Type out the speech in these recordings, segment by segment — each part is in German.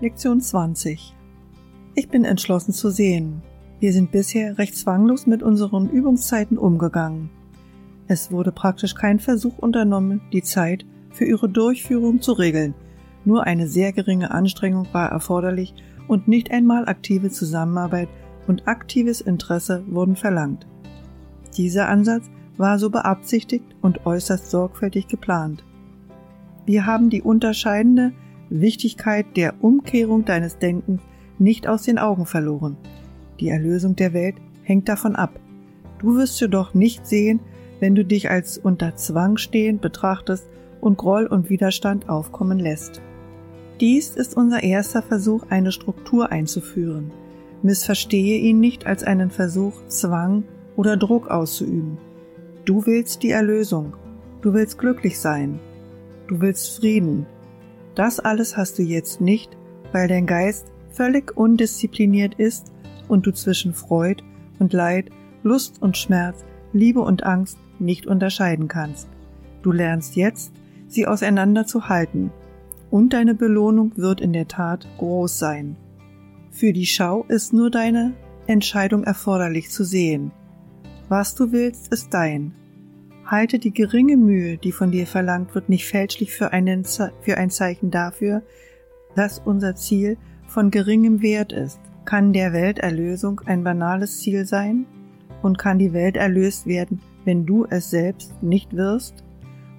Lektion 20 Ich bin entschlossen zu sehen. Wir sind bisher recht zwanglos mit unseren Übungszeiten umgegangen. Es wurde praktisch kein Versuch unternommen, die Zeit für ihre Durchführung zu regeln. Nur eine sehr geringe Anstrengung war erforderlich und nicht einmal aktive Zusammenarbeit und aktives Interesse wurden verlangt. Dieser Ansatz war so beabsichtigt und äußerst sorgfältig geplant. Wir haben die unterscheidende Wichtigkeit der Umkehrung deines Denkens nicht aus den Augen verloren. Die Erlösung der Welt hängt davon ab. Du wirst jedoch nicht sehen, wenn du dich als unter Zwang stehend betrachtest und Groll und Widerstand aufkommen lässt. Dies ist unser erster Versuch, eine Struktur einzuführen. Missverstehe ihn nicht als einen Versuch, Zwang oder Druck auszuüben. Du willst die Erlösung. Du willst glücklich sein. Du willst Frieden. Das alles hast du jetzt nicht, weil dein Geist völlig undiszipliniert ist und du zwischen Freud und Leid, Lust und Schmerz, Liebe und Angst nicht unterscheiden kannst. Du lernst jetzt, sie auseinanderzuhalten, und deine Belohnung wird in der Tat groß sein. Für die Schau ist nur deine Entscheidung erforderlich zu sehen. Was du willst, ist dein. Halte die geringe Mühe, die von dir verlangt wird, nicht fälschlich für, einen, für ein Zeichen dafür, dass unser Ziel von geringem Wert ist. Kann der Welterlösung ein banales Ziel sein? Und kann die Welt erlöst werden, wenn du es selbst nicht wirst?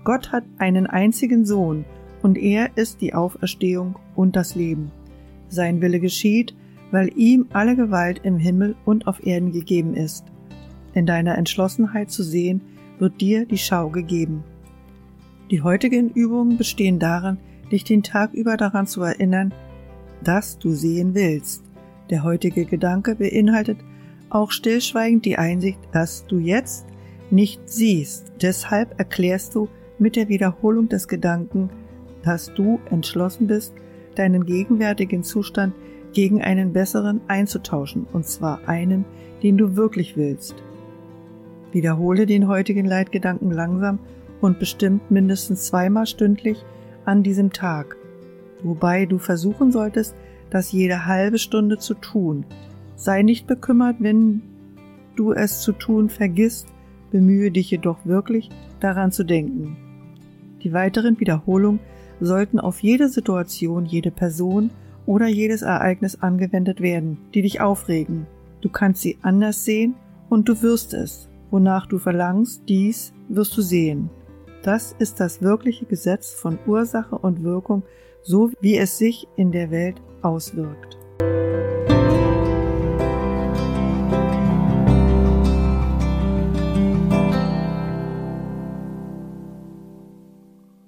Gott hat einen einzigen Sohn, und er ist die Auferstehung und das Leben. Sein Wille geschieht, weil ihm alle Gewalt im Himmel und auf Erden gegeben ist. In deiner Entschlossenheit zu sehen, wird dir die Schau gegeben. Die heutigen Übungen bestehen darin, dich den Tag über daran zu erinnern, dass du sehen willst. Der heutige Gedanke beinhaltet auch stillschweigend die Einsicht, dass du jetzt nicht siehst. Deshalb erklärst du mit der Wiederholung des Gedanken, dass du entschlossen bist, deinen gegenwärtigen Zustand gegen einen besseren einzutauschen, und zwar einen, den du wirklich willst. Wiederhole den heutigen Leitgedanken langsam und bestimmt mindestens zweimal stündlich an diesem Tag, wobei du versuchen solltest, das jede halbe Stunde zu tun. Sei nicht bekümmert, wenn du es zu tun vergisst, bemühe dich jedoch wirklich daran zu denken. Die weiteren Wiederholungen sollten auf jede Situation, jede Person oder jedes Ereignis angewendet werden, die dich aufregen. Du kannst sie anders sehen und du wirst es wonach du verlangst, dies wirst du sehen. Das ist das wirkliche Gesetz von Ursache und Wirkung, so wie es sich in der Welt auswirkt.